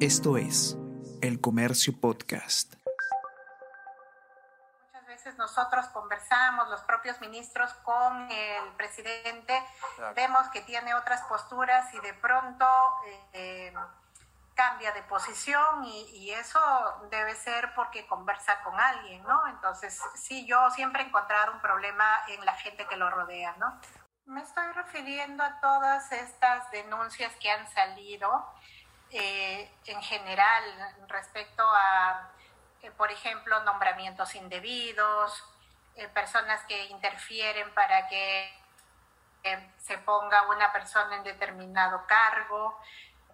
Esto es El Comercio Podcast. Muchas veces nosotros conversamos, los propios ministros, con el presidente, vemos que tiene otras posturas y de pronto eh, cambia de posición y, eso debe ser porque conversa con alguien, ¿no? Entonces, sí, yo siempre he encontrado un problema en la gente que lo rodea, ¿no? Me estoy refiriendo a todas estas denuncias que han salido eh, en general respecto a, eh, por ejemplo, nombramientos indebidos, eh, personas que interfieren para que se ponga una persona en determinado cargo,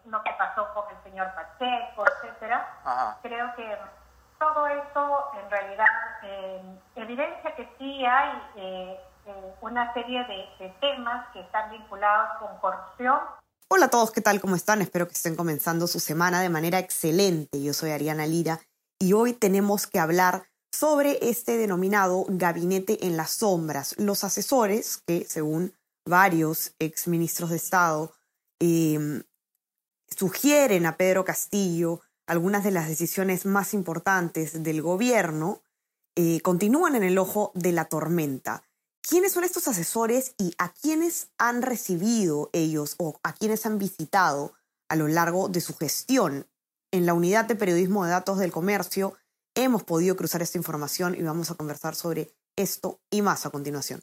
lo que pasó con el señor Pacheco, etcétera. Creo que todo esto en realidad evidencia que sí hay una serie de temas que están vinculados con corrupción Hola a todos, ¿qué tal? ¿Cómo están? Espero que estén comenzando su semana de manera excelente. Yo soy Ariana Lira y hoy tenemos que hablar sobre este denominado gabinete en las sombras. Los asesores que, según varios exministros de Estado, em, sugieren a Pedro Castillo algunas de las decisiones más importantes del gobierno, eh, continúan en el ojo de la tormenta. ¿Quiénes son estos asesores y a quiénes han recibido ellos o a quiénes han visitado a lo largo de su gestión? En la unidad de periodismo de datos del comercio hemos podido cruzar esta información y vamos a conversar sobre esto y más a continuación.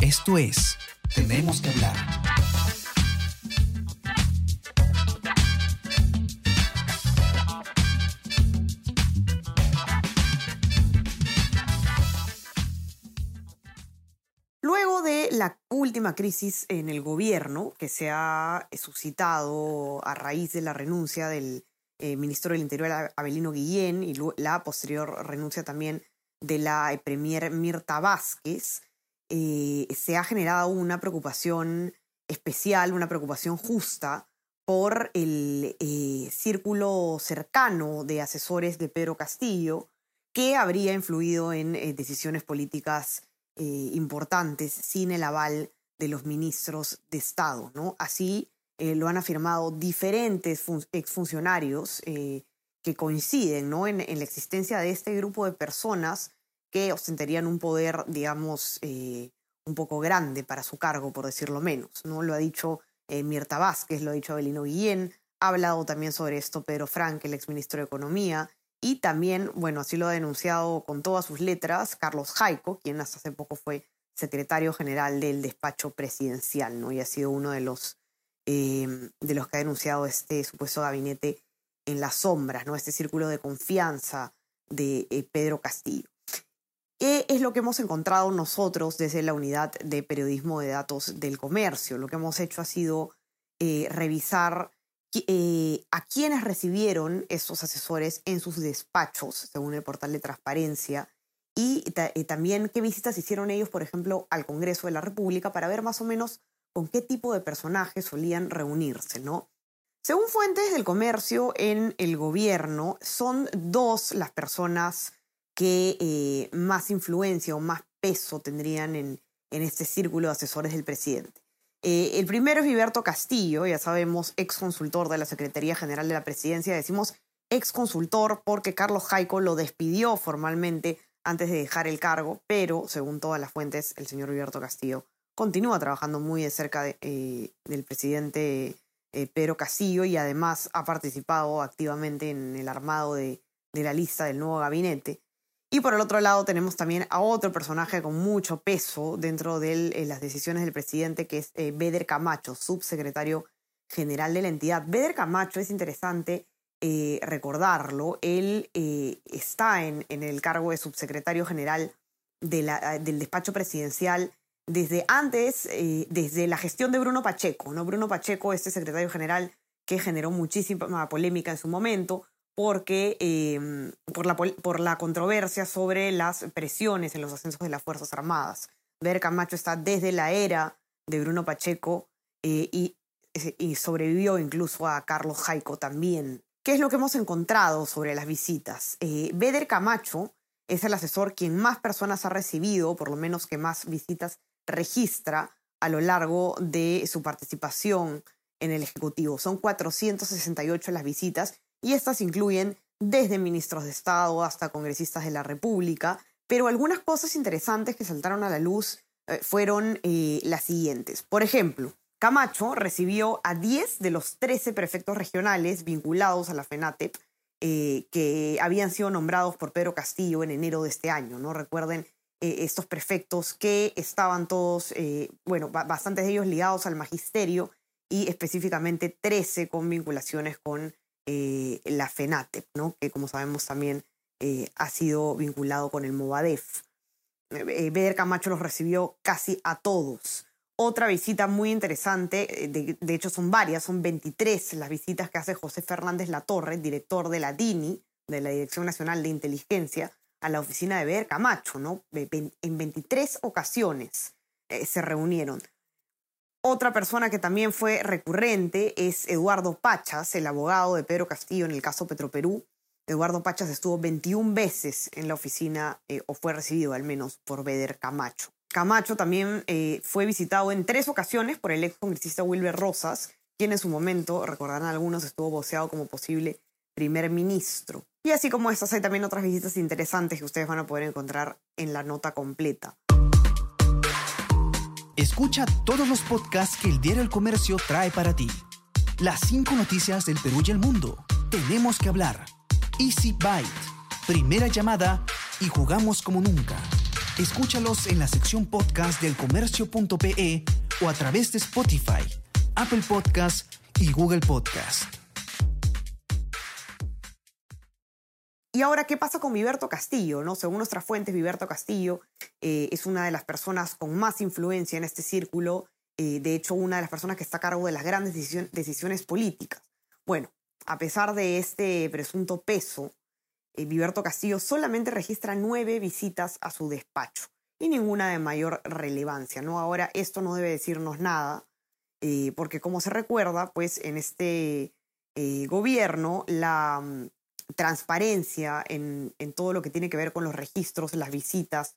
Esto es Tenemos que hablar crisis en el gobierno que se ha suscitado a raíz de la renuncia del eh, ministro del Interior Abelino Guillén y la posterior renuncia también de la premier Mirta Vázquez, eh, se ha generado una preocupación especial, una preocupación justa por el eh, círculo cercano de asesores de Pedro Castillo, que habría influido en decisiones políticas eh, importantes sin el aval de los ministros de Estado. ¿no? Así eh, lo han afirmado diferentes exfuncionarios eh, que coinciden en, la existencia de este grupo de personas que ostentarían un poder, digamos, un poco grande para su cargo, por decirlo menos. ¿no? Lo ha dicho Mirta Vázquez, lo ha dicho Abelino Guillén, ha hablado también sobre esto Pedro Frank, el exministro de Economía, y también, bueno, así lo ha denunciado con todas sus letras Carlos Jaico, quien hasta hace poco fue secretario general del despacho presidencial, ¿no? Y ha sido uno de los, eh, de los que ha denunciado este supuesto gabinete en las sombras, ¿no? Este círculo de confianza de eh, Pedro Castillo. ¿Qué es lo que hemos encontrado nosotros desde la unidad de periodismo de datos del comercio? Lo que hemos hecho ha sido eh, revisar a quienes recibieron estos asesores en sus despachos, según el portal de transparencia, y también qué visitas hicieron ellos, por ejemplo, al Congreso de la República para ver más o menos con qué tipo de personajes solían reunirse, ¿no? Según fuentes del comercio en el gobierno, son dos las personas que eh, más influencia o más peso tendrían en, en este círculo de asesores del presidente. Eh, el primero es Viberto Castillo, ya sabemos, ex consultor de la Secretaría General de la Presidencia. Decimos ex consultor porque Carlos Jaico lo despidió formalmente antes de dejar el cargo, pero según todas las fuentes, el señor Viberto Castillo continúa trabajando muy de cerca eh, del presidente eh, Pedro Castillo y además ha participado activamente en el armado de la lista del nuevo gabinete. Y por el otro lado tenemos también a otro personaje con mucho peso dentro de eh, las decisiones del presidente, que es eh, Beder Camacho, subsecretario general de la entidad. Beder Camacho es interesante eh, recordarlo. Él está en, el cargo de subsecretario general del despacho presidencial desde antes, desde la gestión de Bruno Pacheco. ¿no? Bruno Pacheco, este secretario general que generó muchísima polémica en su momento, porque, em, por, la, por la controversia sobre las presiones en los ascensos de las Fuerzas Armadas. Ver Camacho está desde la era de Bruno Pacheco eh, y, sobrevivió incluso a Carlos Jaico también. ¿Qué es lo que hemos encontrado sobre las visitas? Eh, Beder Camacho es el asesor quien más personas ha recibido, por lo menos que más visitas registra a lo largo de su participación en el Ejecutivo. Son 468 las visitas y estas incluyen desde ministros de Estado hasta congresistas de la República, pero algunas cosas interesantes que saltaron a la luz eh, fueron eh, las siguientes. Por ejemplo, Camacho recibió a 10 de los 13 prefectos regionales vinculados a la FENATEP eh, que habían sido nombrados por Pedro Castillo en enero de este año. ¿no? Recuerden estos prefectos que estaban todos, bueno, bastantes de ellos ligados al magisterio y específicamente 13 con vinculaciones con la FENATEP, ¿no? que como sabemos también ha sido vinculado con el Movadef. Beder Camacho los recibió casi a todos. Otra visita muy interesante, eh, de, hecho son varias, son 23 las visitas que hace José Fernández Latorre, director de la DINI, de la Dirección Nacional de Inteligencia, a la oficina de Beder Camacho, ¿no? En 23 ocasiones eh, se reunieron. Otra persona que también fue recurrente es Eduardo Pachas, el abogado de Pedro Castillo en el caso Petroperú. Eduardo Pachas estuvo 21 veces en la oficina, eh, o fue recibido al menos, por Beder Camacho. Camacho también eh, fue visitado en tres ocasiones por el ex congresista Wilber Rosas, quien en su momento, recordarán algunos, estuvo voceado como posible primer ministro. Y así como estas, hay también otras visitas interesantes que ustedes van a poder encontrar en la nota completa. Escucha todos los podcasts que el Diario El Comercio trae para ti. Las cinco noticias del Perú y el mundo. Tenemos que hablar. Easy Byte. Primera llamada y jugamos como nunca. Escúchalos en la sección podcast del comercio.pe o a través de Spotify, Apple Podcast y Google Podcast. Y ahora, ¿qué pasa con Viverto Castillo? ¿no? Según nuestras fuentes, Viverto Castillo eh, es una de las personas con más influencia en este círculo, eh, de hecho, una de las personas que está a cargo de las grandes decisiones políticas. Bueno, a pesar de este presunto peso, eh, Viverto Castillo solamente registra nueve visitas a su despacho y ninguna de mayor relevancia. ¿no? Ahora, esto no debe decirnos nada, eh, porque como se recuerda, pues en este eh, gobierno la mm, transparencia en, todo lo que tiene que ver con los registros, las visitas,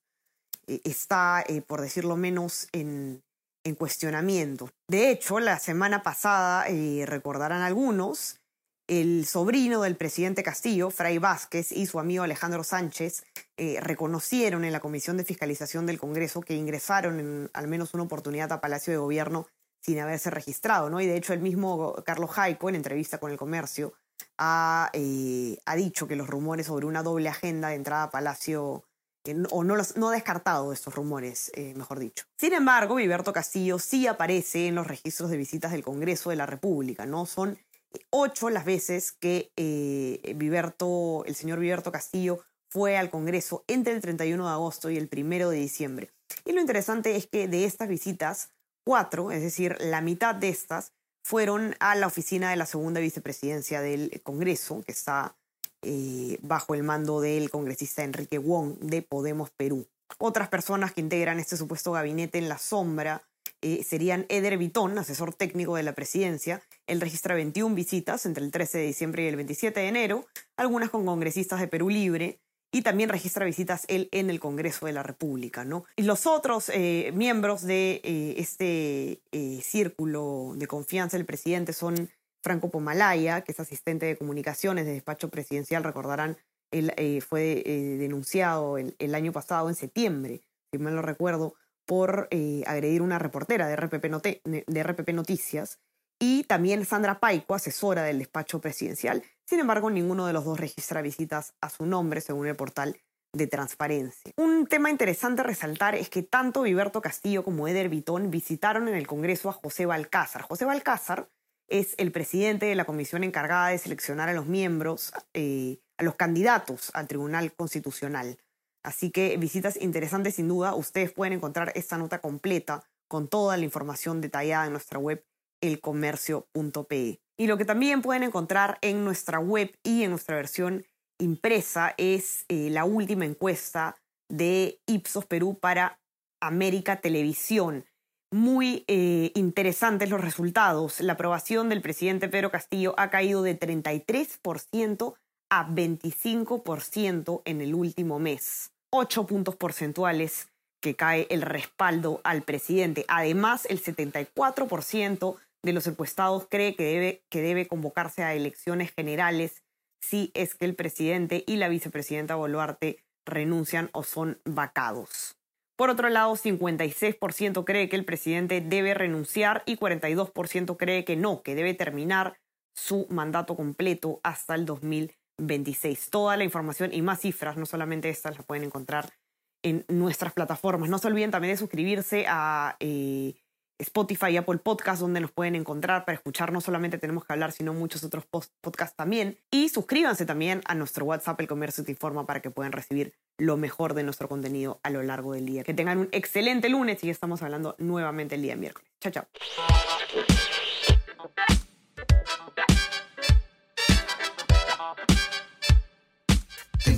está, por decirlo menos, en, en, cuestionamiento. De hecho, la semana pasada, recordarán algunos, el sobrino del presidente Castillo, Fray Vázquez, y su amigo Alejandro Sánchez eh, reconocieron en la Comisión de Fiscalización del Congreso que ingresaron en al menos una oportunidad a Palacio de Gobierno sin haberse registrado, ¿no? Y de hecho el mismo Carlos Jaico, en entrevista con el Comercio, ha, eh, dicho que los rumores sobre una doble agenda de entrada a Palacio o no, los, no ha descartado estos rumores, eh, mejor dicho. Sin embargo, Viverto Castillo sí aparece en los registros de visitas del Congreso de la República, ¿no? Son ocho las veces que eh, el señor Viverto Castillo fue al Congreso entre el 31 de agosto y el 1 de diciembre. Y lo interesante es que de estas visitas, cuatro, es decir, la mitad de estas, fueron a la oficina de la segunda vicepresidencia del Congreso, que está eh, bajo el mando del congresista Enrique Wong de Podemos Perú. Otras personas que integran este supuesto gabinete en la sombra eh, serían Eder Vitón, asesor técnico de la presidencia. Él registra 21 visitas entre el 13 de diciembre y el 27 de enero, algunas con congresistas de Perú Libre, y también registra visitas él en el Congreso de la República. ¿no? Y los otros eh, miembros de eh, este círculo de confianza del presidente son Franco Pomalaya, que es asistente de comunicaciones de despacho presidencial, recordarán, él fue denunciado el, el año pasado, en septiembre, si mal no recuerdo, por eh, agredir una reportera de RPP, Noticias, y también Sandra Paico, asesora del despacho presidencial. Sin embargo, ninguno de los dos registra visitas a su nombre, según el portal de transparencia. Un tema interesante a resaltar es que tanto Viberto Castillo como Eder Vitón visitaron en el Congreso a José Balcázar. José Balcázar es el presidente de la comisión encargada de seleccionar a los miembros, eh, a los candidatos al Tribunal Constitucional. Así que visitas interesantes sin duda. Ustedes pueden encontrar esta nota completa con toda la información detallada en nuestra web elcomercio.pe. Y lo que también pueden encontrar en nuestra web y en nuestra versión impresa es eh, la última encuesta de Ipsos Perú para América Televisión. Muy eh, interesantes los resultados. La aprobación del presidente Pedro Castillo ha caído de 33% a 25% en el último mes. 8 puntos porcentuales que cae el respaldo al presidente. Además, el 74% de los encuestados cree que debe, que debe convocarse a elecciones generales si es que el presidente y la vicepresidenta Boluarte renuncian o son vacados. Por otro lado, 56% cree que el presidente debe renunciar y 42% cree que no, que debe terminar su mandato completo hasta el 2026. Toda la información y más cifras, no solamente estas, las pueden encontrar en nuestras plataformas. No se olviden también de suscribirse a eh, Spotify y Apple Podcast, donde nos pueden encontrar para escuchar no solamente Tenemos que hablar, sino muchos otros podcasts también. Y suscríbanse también a nuestro WhatsApp, El Comercio Te Informa, para que puedan recibir lo mejor de nuestro contenido a lo largo del día. Que tengan un excelente lunes y ya estamos hablando nuevamente el día miércoles. Chao, chao.